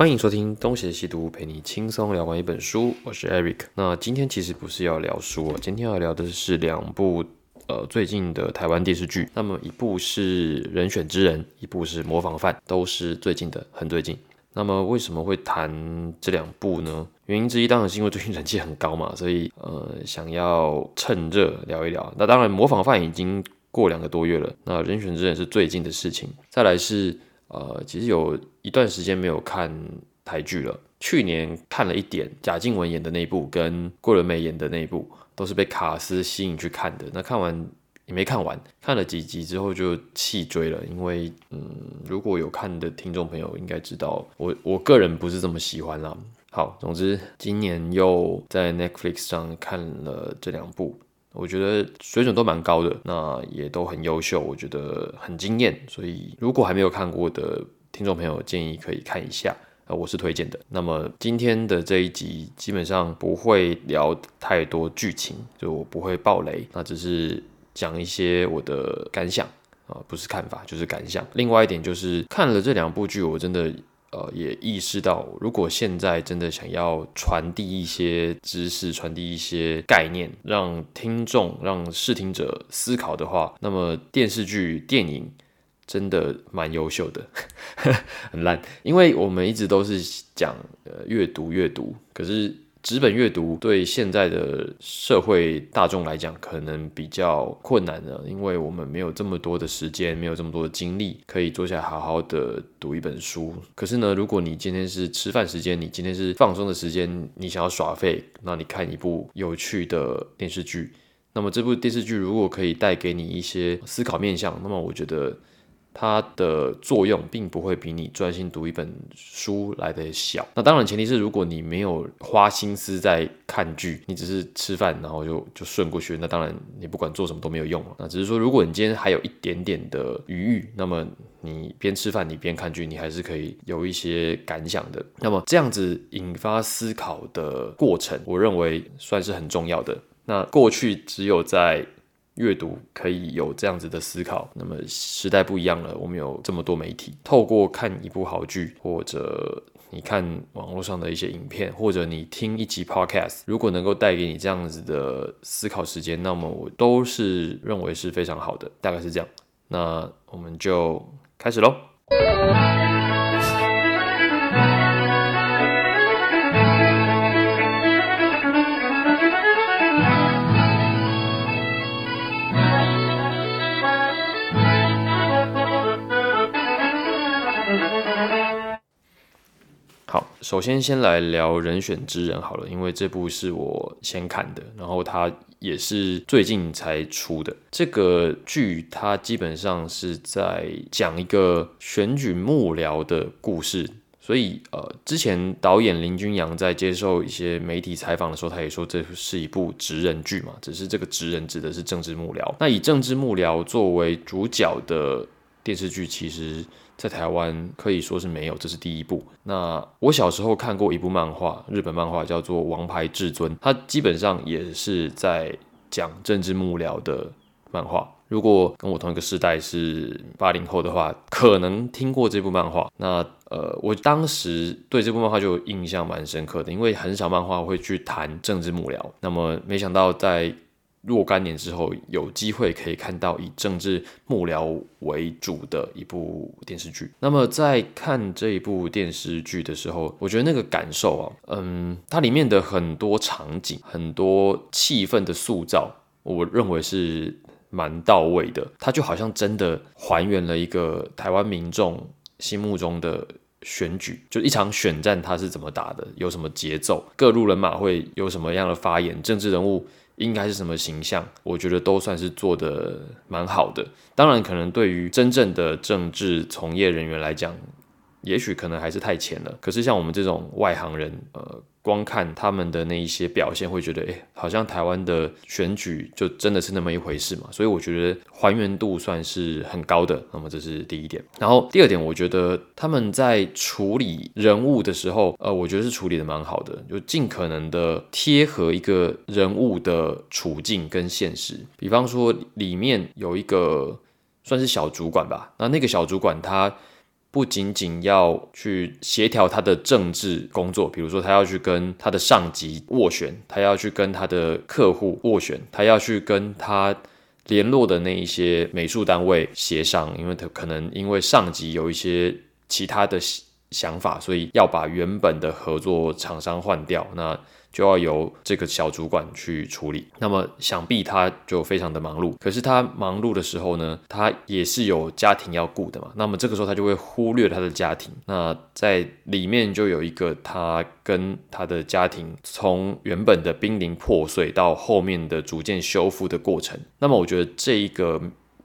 欢迎收听东邪西毒，陪你轻松聊完一本书。我是 Eric。那今天其实不是要聊书哦，今天要聊的是两部呃最近的台湾电视剧。那么一部是《人选之人》，一部是《模仿犯》，都是最近的，很最近。那么为什么会谈这两部呢？原因之一当然是因为最近人气很高嘛，所以呃想要趁热聊一聊。那当然，《模仿犯》已经过两个多月了，那《人选之人》是最近的事情。再来是。呃，其实有一段时间没有看台剧了。去年看了一点贾静雯演的那部，跟桂纶镁演的那一部，都是被卡斯吸引去看的。那看完也没看完，看了几集之后就弃追了。因为，嗯，如果有看的听众朋友应该知道，我我个人不是这么喜欢啦。好，总之今年又在 Netflix 上看了这两部。我觉得水准都蛮高的，那也都很优秀，我觉得很惊艳。所以如果还没有看过的听众朋友，建议可以看一下，呃，我是推荐的。那么今天的这一集基本上不会聊太多剧情，就我不会爆雷，那只是讲一些我的感想啊，不是看法就是感想。另外一点就是看了这两部剧，我真的。呃，也意识到，如果现在真的想要传递一些知识、传递一些概念，让听众、让视听者思考的话，那么电视剧、电影真的蛮优秀的，很烂，因为我们一直都是讲呃阅读、阅读，可是。纸本阅读对现在的社会大众来讲，可能比较困难的，因为我们没有这么多的时间，没有这么多的精力，可以坐下来好好的读一本书。可是呢，如果你今天是吃饭时间，你今天是放松的时间，你想要耍废，那你看一部有趣的电视剧，那么这部电视剧如果可以带给你一些思考面向，那么我觉得。它的作用并不会比你专心读一本书来的小。那当然，前提是如果你没有花心思在看剧，你只是吃饭然后就就顺过去，那当然你不管做什么都没有用了。那只是说，如果你今天还有一点点的余裕，那么你边吃饭你边看剧，你还是可以有一些感想的。那么这样子引发思考的过程，我认为算是很重要的。那过去只有在阅读可以有这样子的思考，那么时代不一样了，我们有这么多媒体，透过看一部好剧，或者你看网络上的一些影片，或者你听一集 podcast，如果能够带给你这样子的思考时间，那么我都是认为是非常好的，大概是这样。那我们就开始喽。首先，先来聊《人选之人》好了，因为这部是我先看的，然后它也是最近才出的。这个剧它基本上是在讲一个选举幕僚的故事，所以呃，之前导演林君阳在接受一些媒体采访的时候，他也说这是一部职人剧嘛，只是这个职人指的是政治幕僚。那以政治幕僚作为主角的电视剧，其实。在台湾可以说是没有，这是第一部。那我小时候看过一部漫画，日本漫画叫做《王牌至尊》，它基本上也是在讲政治幕僚的漫画。如果跟我同一个世代是八零后的话，可能听过这部漫画。那呃，我当时对这部漫画就印象蛮深刻的，因为很少漫画会去谈政治幕僚。那么没想到在若干年之后，有机会可以看到以政治幕僚为主的一部电视剧。那么在看这一部电视剧的时候，我觉得那个感受啊，嗯，它里面的很多场景、很多气氛的塑造，我认为是蛮到位的。它就好像真的还原了一个台湾民众心目中的选举，就一场选战，它是怎么打的，有什么节奏，各路人马会有什么样的发言，政治人物。应该是什么形象？我觉得都算是做的蛮好的。当然，可能对于真正的政治从业人员来讲，也许可能还是太浅了。可是像我们这种外行人，呃。光看他们的那一些表现，会觉得，哎，好像台湾的选举就真的是那么一回事嘛？所以我觉得还原度算是很高的。那么这是第一点。然后第二点，我觉得他们在处理人物的时候，呃，我觉得是处理的蛮好的，就尽可能的贴合一个人物的处境跟现实。比方说，里面有一个算是小主管吧，那那个小主管他不仅仅要去协调他的政治工作，比如说他要去跟他的上级斡旋，他要去跟他的客户斡旋，他要去跟他联络的那一些美术单位协商，因为他可能因为上级有一些其他的想法，所以要把原本的合作厂商换掉。那就要由这个小主管去处理，那么想必他就非常的忙碌。可是他忙碌的时候呢，他也是有家庭要顾的嘛。那么这个时候他就会忽略他的家庭。那在里面就有一个他跟他的家庭从原本的濒临破碎到后面的逐渐修复的过程。那么我觉得这一个。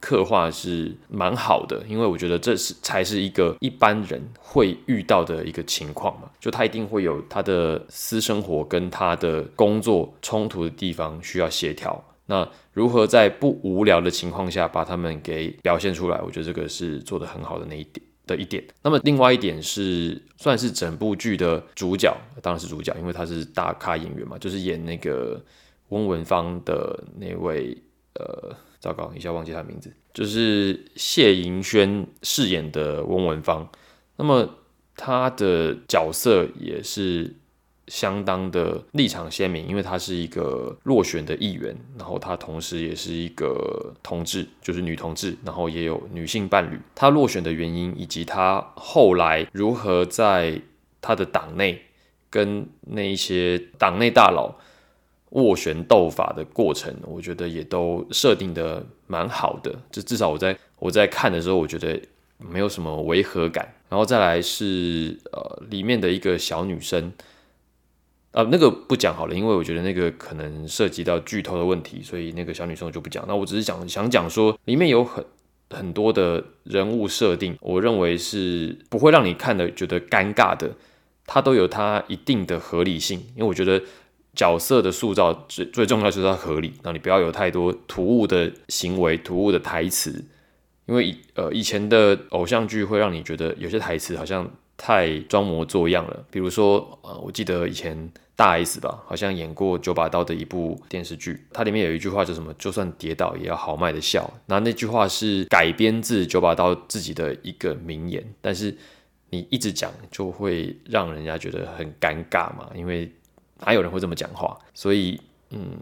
刻画是蛮好的，因为我觉得这是才是一个一般人会遇到的一个情况嘛，就他一定会有他的私生活跟他的工作冲突的地方需要协调。那如何在不无聊的情况下把他们给表现出来？我觉得这个是做的很好的那一点的一点。那么另外一点是算是整部剧的主角，当然是主角，因为他是大咖演员嘛，就是演那个翁文芳的那位呃。糟糕，一下忘记他名字，就是谢盈萱饰演的翁文芳。那么他的角色也是相当的立场鲜明，因为他是一个落选的议员，然后他同时也是一个同志，就是女同志，然后也有女性伴侣。他落选的原因，以及他后来如何在他的党内跟那一些党内大佬。斡旋斗法的过程，我觉得也都设定的蛮好的，就至少我在我在看的时候，我觉得没有什么违和感。然后再来是呃里面的一个小女生，啊那个不讲好了，因为我觉得那个可能涉及到剧透的问题，所以那个小女生我就不讲。那我只是讲想讲说，里面有很很多的人物设定，我认为是不会让你看的觉得尴尬的，它都有它一定的合理性，因为我觉得。角色的塑造最最重要就是要合理，然后你不要有太多突兀的行为、突兀的台词，因为以呃以前的偶像剧会让你觉得有些台词好像太装模作样了。比如说呃，我记得以前大 S 吧，好像演过九把刀的一部电视剧，它里面有一句话叫什么？就算跌倒也要豪迈的笑。那那句话是改编自九把刀自己的一个名言，但是你一直讲就会让人家觉得很尴尬嘛，因为。哪有人会这么讲话，所以，嗯，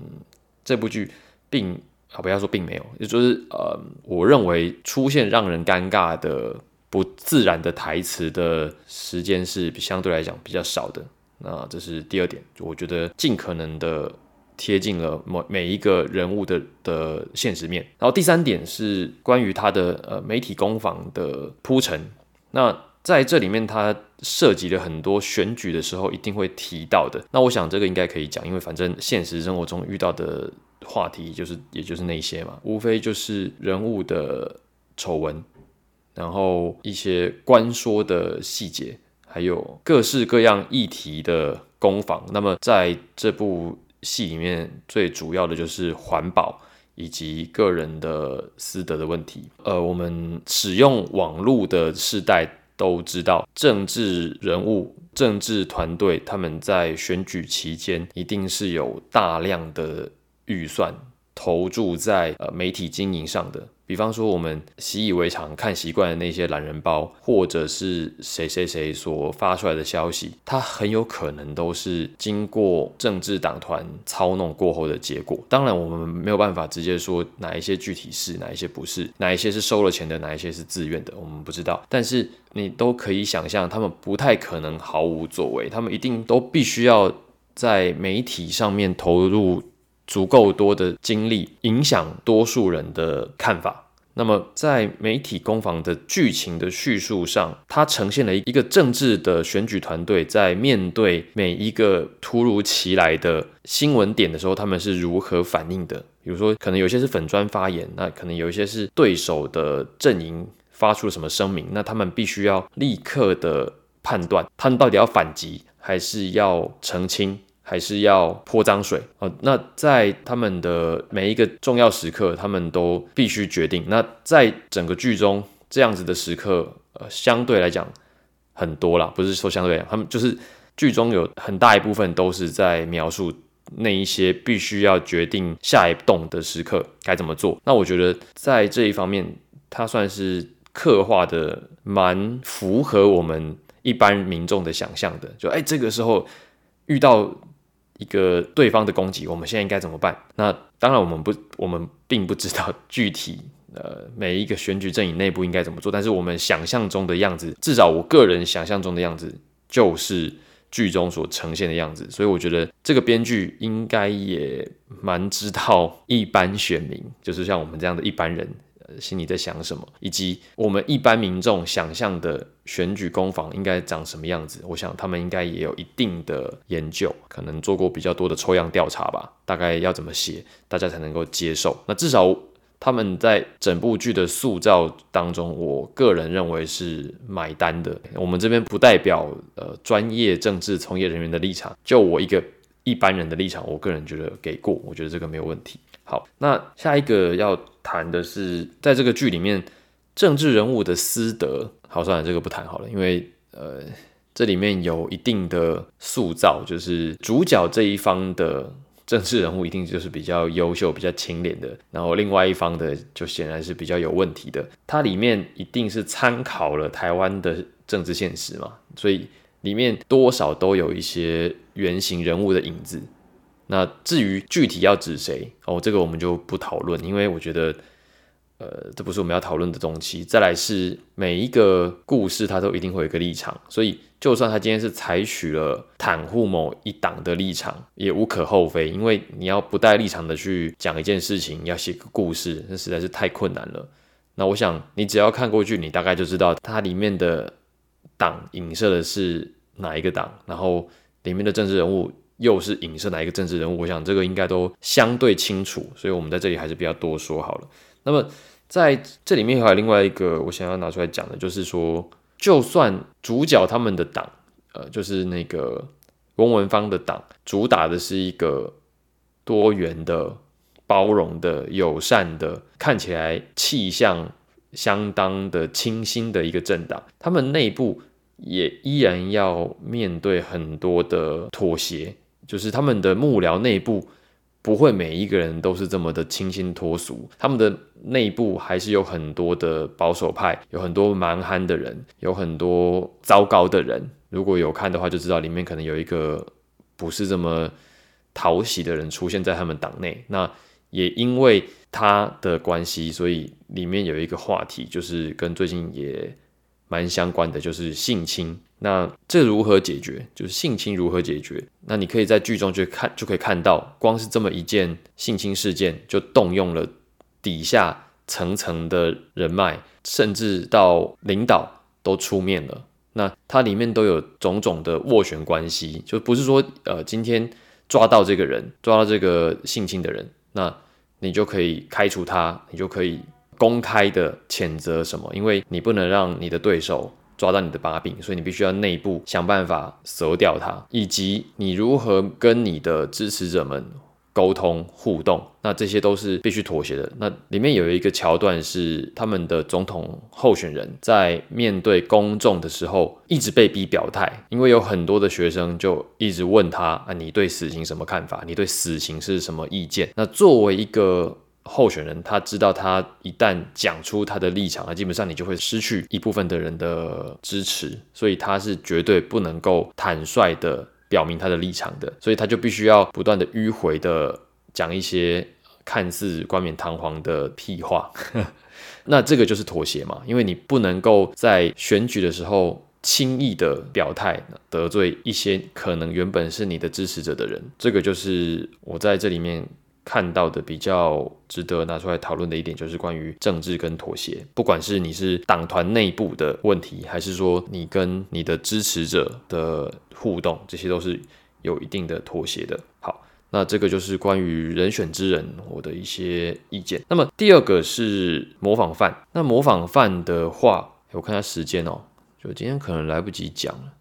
这部剧并啊不要说并没有，也就是呃，我认为出现让人尴尬的不自然的台词的时间是相对来讲比较少的。那这是第二点，我觉得尽可能的贴近了每每一个人物的的现实面。然后第三点是关于他的呃媒体攻防的铺陈。那在这里面，它涉及了很多选举的时候一定会提到的。那我想这个应该可以讲，因为反正现实生活中遇到的话题就是也就是那些嘛，无非就是人物的丑闻，然后一些官说的细节，还有各式各样议题的攻防。那么在这部戏里面，最主要的就是环保以及个人的私德的问题。呃，我们使用网络的世代。都知道，政治人物、政治团队，他们在选举期间一定是有大量的预算投注在呃媒体经营上的。比方说，我们习以为常看习惯的那些懒人包，或者是谁谁谁所发出来的消息，它很有可能都是经过政治党团操弄过后的结果。当然，我们没有办法直接说哪一些具体是，哪一些不是，哪一些是收了钱的，哪一些是自愿的，我们不知道。但是你都可以想象，他们不太可能毫无作为，他们一定都必须要在媒体上面投入。足够多的精力影响多数人的看法。那么，在媒体攻防的剧情的叙述上，它呈现了一个政治的选举团队在面对每一个突如其来的新闻点的时候，他们是如何反应的。比如说，可能有些是粉砖发言，那可能有一些是对手的阵营发出了什么声明，那他们必须要立刻的判断，他们到底要反击还是要澄清。还是要泼脏水啊？那在他们的每一个重要时刻，他们都必须决定。那在整个剧中，这样子的时刻，呃，相对来讲很多啦，不是说相对来讲，他们就是剧中有很大一部分都是在描述那一些必须要决定下一动的时刻该怎么做。那我觉得在这一方面，它算是刻画的蛮符合我们一般民众的想象的。就哎，这个时候遇到一个对方的攻击，我们现在应该怎么办？那当然，我们不，我们并不知道具体呃每一个选举阵营内部应该怎么做，但是我们想象中的样子，至少我个人想象中的样子就是。剧中所呈现的样子，所以我觉得这个编剧应该也蛮知道一般选民，就是像我们这样的一般人，心里在想什么，以及我们一般民众想象的选举攻防应该长什么样子。我想他们应该也有一定的研究，可能做过比较多的抽样调查吧，大概要怎么写，大家才能够接受。那至少。他们在整部剧的塑造当中，我个人认为是买单的。我们这边不代表呃专业政治从业人员的立场，就我一个一般人的立场，我个人觉得给过，我觉得这个没有问题。好，那下一个要谈的是，在这个剧里面，政治人物的私德。好，算了，这个不谈好了，因为呃这里面有一定的塑造，就是主角这一方的。政治人物一定就是比较优秀、比较清廉的，然后另外一方的就显然是比较有问题的。它里面一定是参考了台湾的政治现实嘛，所以里面多少都有一些原型人物的影子。那至于具体要指谁哦，这个我们就不讨论，因为我觉得。呃，这不是我们要讨论的东西。再来是每一个故事，它都一定会有一个立场，所以就算他今天是采取了袒护某一党的立场，也无可厚非。因为你要不带立场的去讲一件事情，要写个故事，那实在是太困难了。那我想，你只要看过去，你大概就知道它里面的党影射的是哪一个党，然后里面的政治人物又是影射哪一个政治人物。我想这个应该都相对清楚，所以我们在这里还是不要多说好了。那么。在这里面还有另外一个我想要拿出来讲的，就是说，就算主角他们的党，呃，就是那个翁文芳的党，主打的是一个多元的、包容的、友善的，看起来气象相当的清新的一个政党，他们内部也依然要面对很多的妥协，就是他们的幕僚内部。不会每一个人都是这么的清新脱俗，他们的内部还是有很多的保守派，有很多蛮憨的人，有很多糟糕的人。如果有看的话，就知道里面可能有一个不是这么讨喜的人出现在他们党内。那也因为他的关系，所以里面有一个话题，就是跟最近也蛮相关的，就是性侵。那这如何解决？就是性侵如何解决？那你可以在剧中去看，就可以看到，光是这么一件性侵事件，就动用了底下层层的人脉，甚至到领导都出面了。那它里面都有种种的斡旋关系，就不是说，呃，今天抓到这个人，抓到这个性侵的人，那你就可以开除他，你就可以公开的谴责什么？因为你不能让你的对手。抓到你的把柄，所以你必须要内部想办法折掉它，以及你如何跟你的支持者们沟通互动，那这些都是必须妥协的。那里面有一个桥段是他们的总统候选人在面对公众的时候，一直被逼表态，因为有很多的学生就一直问他啊，你对死刑什么看法？你对死刑是什么意见？那作为一个候选人他知道，他一旦讲出他的立场，那基本上你就会失去一部分的人的支持，所以他是绝对不能够坦率的表明他的立场的，所以他就必须要不断的迂回的讲一些看似冠冕堂皇的屁话。那这个就是妥协嘛，因为你不能够在选举的时候轻易的表态，得罪一些可能原本是你的支持者的人。这个就是我在这里面。看到的比较值得拿出来讨论的一点，就是关于政治跟妥协。不管是你是党团内部的问题，还是说你跟你的支持者的互动，这些都是有一定的妥协的。好，那这个就是关于人选之人我的一些意见。那么第二个是模仿犯。那模仿犯的话，我看下时间哦，就今天可能来不及讲了，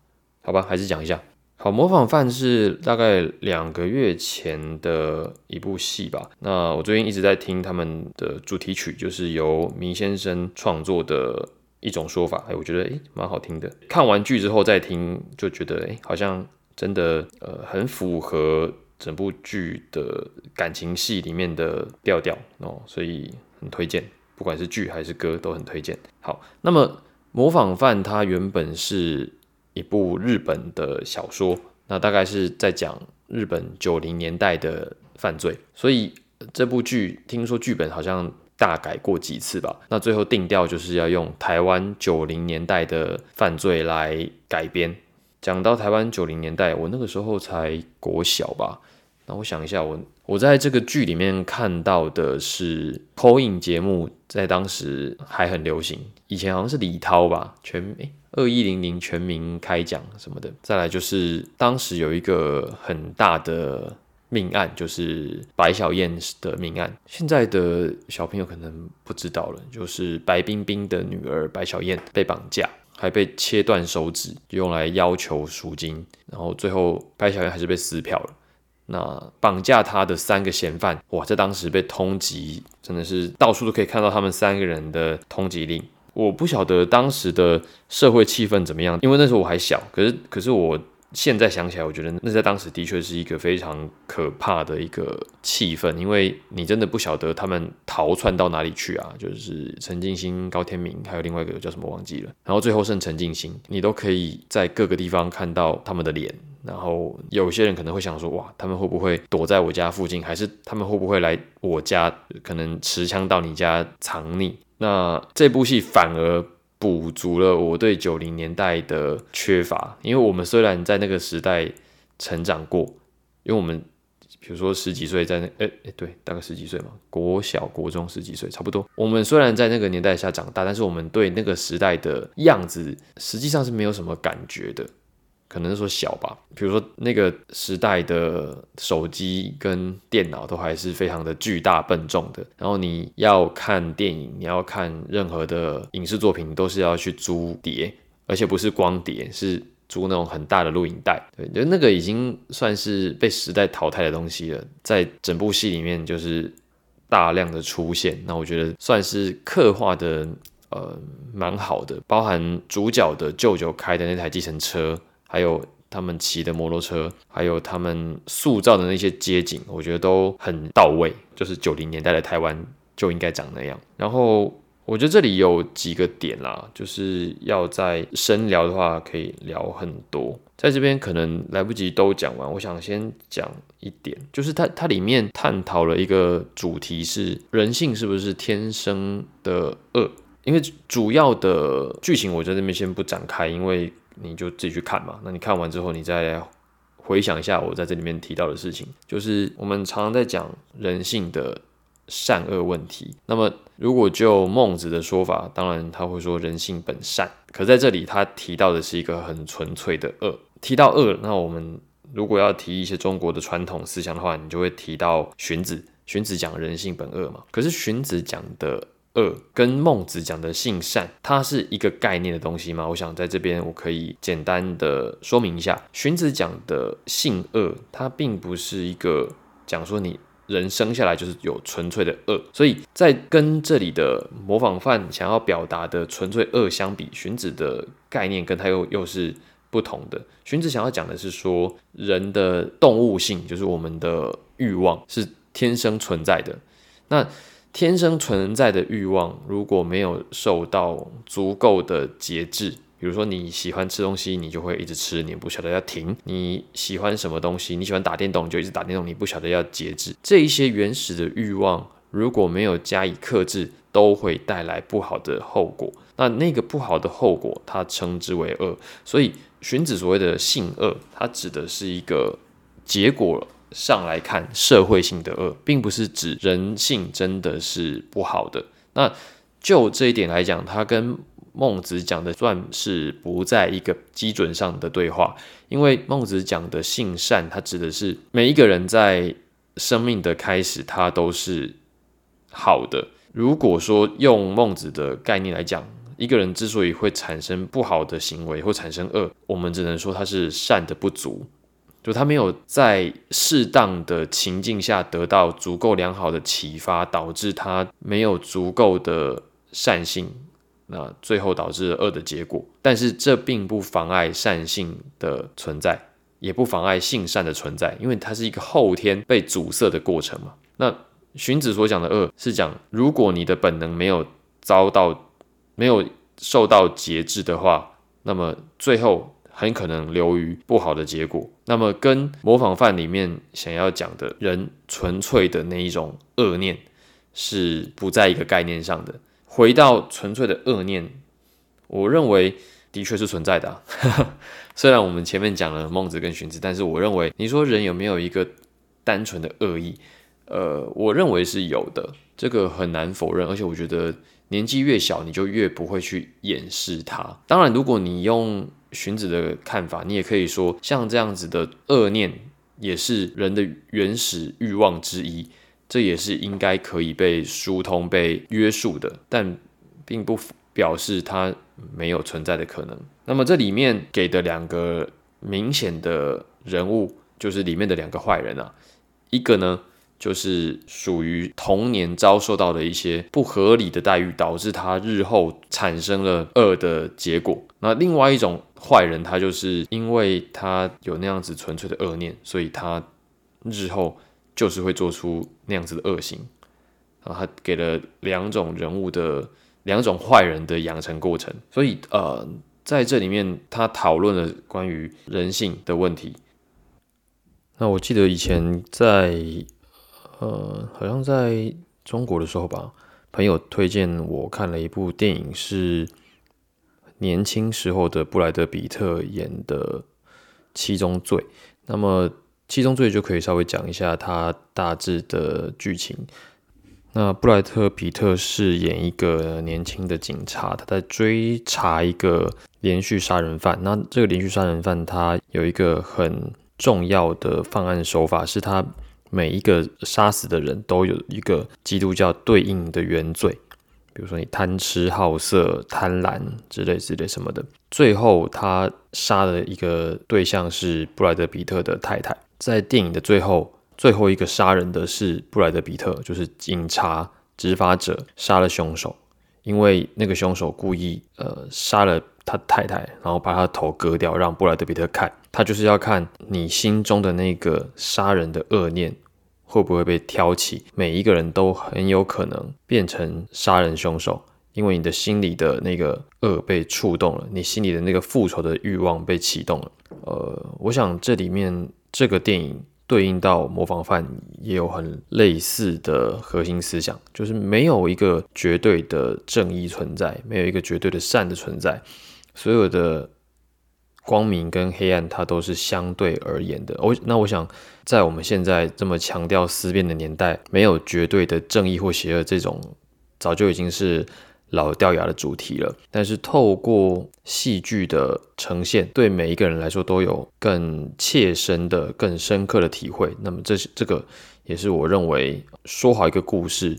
好吧，还是讲一下。好，模仿犯是大概两个月前的一部戏吧。那我最近一直在听他们的主题曲，就是由明先生创作的一种说法。哎，我觉得诶蛮好听的。看完剧之后再听，就觉得诶好像真的呃很符合整部剧的感情戏里面的调调哦，所以很推荐。不管是剧还是歌都很推荐。好，那么《模仿犯》它原本是一部日本的小说，那大概是在讲日本九零年代的犯罪，所以这部剧听说剧本好像大改过几次吧。那最后定调就是要用台湾九零年代的犯罪来改编。讲到台湾九零年代，我那个时候才国小吧。那我想一下，我我在这个剧里面看到的是投影节目，在当时还很流行。以前好像是李涛吧，全诶二一零零全民开讲什么的。再来就是当时有一个很大的命案，就是白小燕的命案。现在的小朋友可能不知道了，就是白冰冰的女儿白小燕被绑架。还被切断手指，用来要求赎金，然后最后白小燕还是被撕票了。那绑架他的三个嫌犯，哇，在当时被通缉，真的是到处都可以看到他们三个人的通缉令。我不晓得当时的社会气氛怎么样，因为那时候我还小。可是，可是我。现在想起来，我觉得那在当时的确是一个非常可怕的一个气氛，因为你真的不晓得他们逃窜到哪里去啊！就是陈静心、高天明，还有另外一个叫什么忘记了，然后最后剩陈静心，你都可以在各个地方看到他们的脸。然后有些人可能会想说，哇，他们会不会躲在我家附近，还是他们会不会来我家，可能持枪到你家藏匿？那这部戏反而。补足了我对九零年代的缺乏，因为我们虽然在那个时代成长过，因为我们比如说十几岁在那，哎哎对，大概十几岁嘛，国小国中十几岁差不多。我们虽然在那个年代下长大，但是我们对那个时代的样子实际上是没有什么感觉的。可能说小吧，比如说那个时代的手机跟电脑都还是非常的巨大笨重的，然后你要看电影，你要看任何的影视作品，都是要去租碟，而且不是光碟，是租那种很大的录影带。对，就那个已经算是被时代淘汰的东西了，在整部戏里面就是大量的出现，那我觉得算是刻画的呃蛮好的，包含主角的舅舅开的那台计程车。还有他们骑的摩托车，还有他们塑造的那些街景，我觉得都很到位。就是九零年代的台湾就应该长那样。然后我觉得这里有几个点啦，就是要在深聊的话可以聊很多，在这边可能来不及都讲完。我想先讲一点，就是它它里面探讨了一个主题是人性是不是天生的恶？因为主要的剧情我在这边先不展开，因为。你就自己去看嘛。那你看完之后，你再回想一下我在这里面提到的事情，就是我们常常在讲人性的善恶问题。那么，如果就孟子的说法，当然他会说人性本善。可在这里，他提到的是一个很纯粹的恶。提到恶，那我们如果要提一些中国的传统思想的话，你就会提到荀子。荀子讲人性本恶嘛。可是荀子讲的。恶跟孟子讲的性善，它是一个概念的东西吗？我想在这边我可以简单的说明一下，荀子讲的性恶，它并不是一个讲说你人生下来就是有纯粹的恶，所以在跟这里的模仿犯想要表达的纯粹恶相比，荀子的概念跟他又又是不同的。荀子想要讲的是说，人的动物性，就是我们的欲望是天生存在的，那。天生存在的欲望，如果没有受到足够的节制，比如说你喜欢吃东西，你就会一直吃，你不晓得要停；你喜欢什么东西，你喜欢打电动，就一直打电动，你不晓得要节制。这一些原始的欲望，如果没有加以克制，都会带来不好的后果。那那个不好的后果，它称之为恶。所以荀子所谓的性恶，它指的是一个结果。上来看社会性的恶，并不是指人性真的是不好的。那就这一点来讲，他跟孟子讲的算是不在一个基准上的对话。因为孟子讲的性善，它指的是每一个人在生命的开始，他都是好的。如果说用孟子的概念来讲，一个人之所以会产生不好的行为或产生恶，我们只能说他是善的不足。就他没有在适当的情境下得到足够良好的启发，导致他没有足够的善性，那最后导致恶的结果。但是这并不妨碍善性的存在，也不妨碍性善的存在，因为它是一个后天被阻塞的过程嘛。那荀子所讲的恶是讲，如果你的本能没有遭到没有受到节制的话，那么最后很可能流于不好的结果。那么跟模仿犯里面想要讲的人纯粹的那一种恶念是不在一个概念上的。回到纯粹的恶念，我认为的确是存在的。虽然我们前面讲了孟子跟荀子，但是我认为你说人有没有一个单纯的恶意？呃，我认为是有的，这个很难否认。而且我觉得年纪越小，你就越不会去掩饰它。当然，如果你用荀子的看法，你也可以说，像这样子的恶念也是人的原始欲望之一，这也是应该可以被疏通、被约束的，但并不表示它没有存在的可能。那么这里面给的两个明显的人物，就是里面的两个坏人啊，一个呢就是属于童年遭受到的一些不合理的待遇，导致他日后产生了恶的结果。那另外一种坏人，他就是因为他有那样子纯粹的恶念，所以他日后就是会做出那样子的恶行。然后他给了两种人物的两种坏人的养成过程，所以呃。在这里面，他讨论了关于人性的问题。那我记得以前在呃，好像在中国的时候吧，朋友推荐我看了一部电影，是年轻时候的布莱德比特演的《七宗罪》。那么《七宗罪》就可以稍微讲一下它大致的剧情。那布莱特比特饰演一个年轻的警察，他在追查一个连续杀人犯。那这个连续杀人犯他有一个很重要的犯案手法，是他每一个杀死的人都有一个基督教对应的原罪，比如说你贪吃好色、贪婪之类之类什么的。最后他杀的一个对象是布莱德比特的太太，在电影的最后。最后一个杀人的是布莱德比特，就是警察执法者杀了凶手，因为那个凶手故意呃杀了他太太，然后把他头割掉，让布莱德比特看，他就是要看你心中的那个杀人的恶念会不会被挑起，每一个人都很有可能变成杀人凶手，因为你的心里的那个恶被触动了，你心里的那个复仇的欲望被启动了。呃，我想这里面这个电影。对应到模仿犯也有很类似的核心思想，就是没有一个绝对的正义存在，没有一个绝对的善的存在，所有的光明跟黑暗它都是相对而言的。我那我想，在我们现在这么强调思辨的年代，没有绝对的正义或邪恶，这种早就已经是。老掉牙的主题了，但是透过戏剧的呈现，对每一个人来说都有更切身的、更深刻的体会。那么，这是这个也是我认为说好一个故事，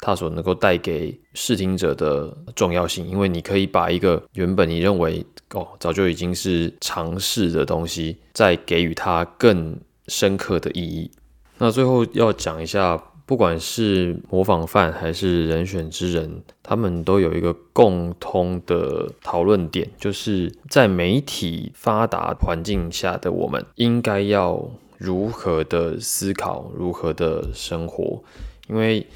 它所能够带给视听者的重要性。因为你可以把一个原本你认为哦早就已经是常识的东西，再给予它更深刻的意义。那最后要讲一下。不管是模仿犯还是人选之人，他们都有一个共通的讨论点，就是在媒体发达环境下的我们，应该要如何的思考，如何的生活。因为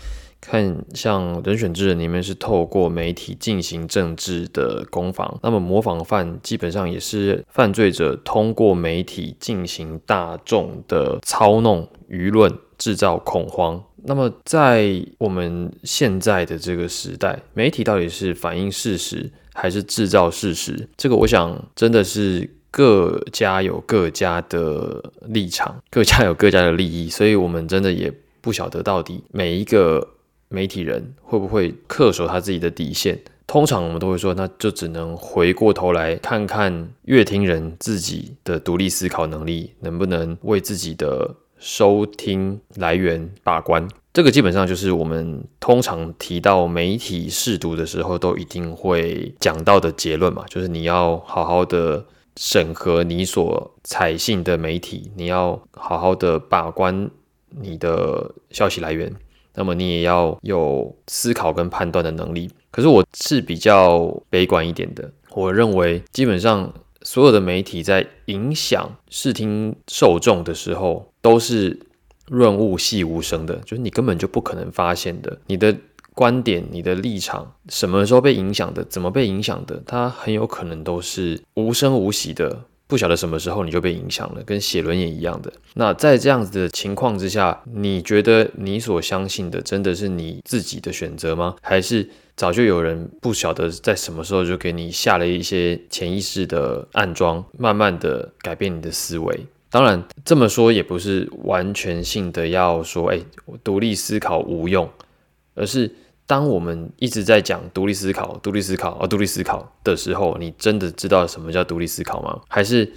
看像人选之人里面是透过媒体进行政治的攻防，那么模仿犯基本上也是犯罪者通过媒体进行大众的操弄舆论。制造恐慌。那么，在我们现在的这个时代，媒体到底是反映事实还是制造事实？这个，我想真的是各家有各家的立场，各家有各家的利益，所以我们真的也不晓得到底每一个媒体人会不会恪守他自己的底线。通常我们都会说，那就只能回过头来看看乐听人自己的独立思考能力，能不能为自己的。收听来源把关，这个基本上就是我们通常提到媒体试读的时候都一定会讲到的结论嘛，就是你要好好的审核你所采信的媒体，你要好好的把关你的消息来源，那么你也要有思考跟判断的能力。可是我是比较悲观一点的，我认为基本上。所有的媒体在影响视听受众的时候，都是润物细无声的，就是你根本就不可能发现的。你的观点、你的立场，什么时候被影响的，怎么被影响的，它很有可能都是无声无息的。不晓得什么时候你就被影响了，跟写轮眼一样的。那在这样子的情况之下，你觉得你所相信的真的是你自己的选择吗？还是早就有人不晓得在什么时候就给你下了一些潜意识的暗装，慢慢的改变你的思维？当然这么说也不是完全性的要说，哎，独立思考无用，而是。当我们一直在讲独立思考、独立思考啊、独立思考的时候，你真的知道什么叫独立思考吗？还是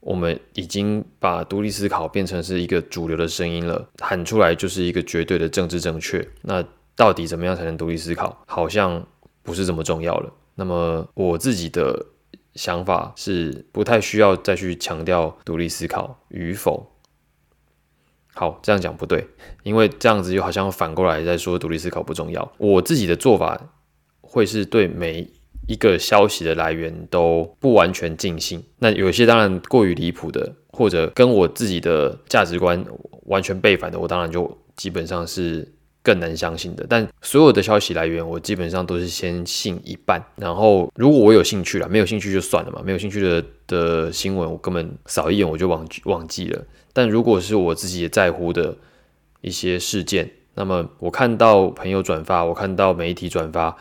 我们已经把独立思考变成是一个主流的声音了，喊出来就是一个绝对的政治正确？那到底怎么样才能独立思考？好像不是这么重要了。那么我自己的想法是，不太需要再去强调独立思考与否。好，这样讲不对，因为这样子就好像反过来在说独立思考不重要。我自己的做法会是对每一个消息的来源都不完全尽信。那有些当然过于离谱的，或者跟我自己的价值观完全背反的，我当然就基本上是更难相信的。但所有的消息来源，我基本上都是先信一半，然后如果我有兴趣了，没有兴趣就算了嘛。没有兴趣的的新闻，我根本扫一眼我就忘忘记了。但如果是我自己也在乎的一些事件，那么我看到朋友转发，我看到媒体转发，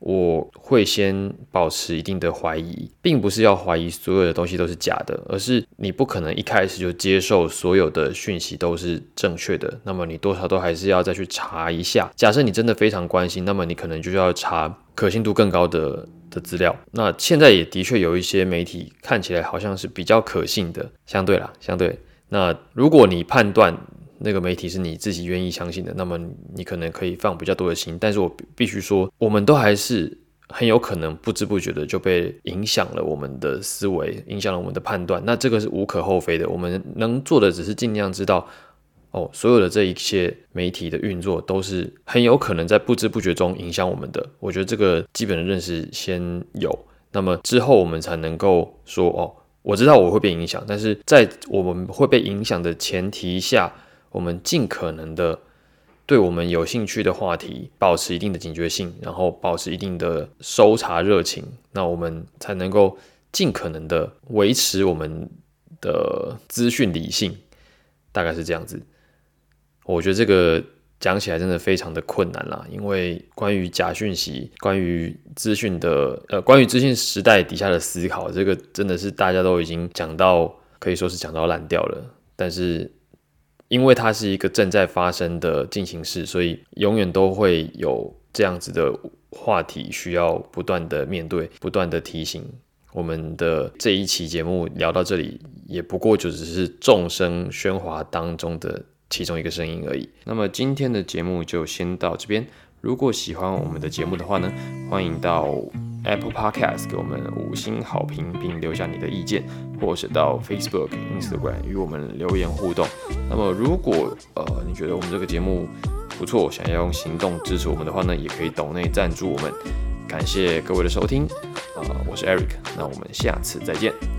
我会先保持一定的怀疑，并不是要怀疑所有的东西都是假的，而是你不可能一开始就接受所有的讯息都是正确的，那么你多少都还是要再去查一下。假设你真的非常关心，那么你可能就要查可信度更高的的资料。那现在也的确有一些媒体看起来好像是比较可信的，相对啦，相对。那如果你判断那个媒体是你自己愿意相信的，那么你可能可以放比较多的心。但是我必须说，我们都还是很有可能不知不觉的就被影响了我们的思维，影响了我们的判断。那这个是无可厚非的。我们能做的只是尽量知道，哦，所有的这一切媒体的运作都是很有可能在不知不觉中影响我们的。我觉得这个基本的认识先有，那么之后我们才能够说，哦。我知道我会被影响，但是在我们会被影响的前提下，我们尽可能的对我们有兴趣的话题保持一定的警觉性，然后保持一定的搜查热情，那我们才能够尽可能的维持我们的资讯理性，大概是这样子。我觉得这个。讲起来真的非常的困难啦，因为关于假讯息、关于资讯的呃、关于资讯时代底下的思考，这个真的是大家都已经讲到可以说是讲到烂掉了。但是因为它是一个正在发生的进行式，所以永远都会有这样子的话题需要不断的面对、不断的提醒。我们的这一期节目聊到这里，也不过就只是众生喧哗当中的。其中一个声音而已。那么今天的节目就先到这边。如果喜欢我们的节目的话呢，欢迎到 Apple Podcast 给我们五星好评，并留下你的意见，或是到 Facebook、Instagram 与我们留言互动。那么如果呃你觉得我们这个节目不错，想要用行动支持我们的话呢，也可以岛内赞助我们。感谢各位的收听，啊，我是 Eric，那我们下次再见。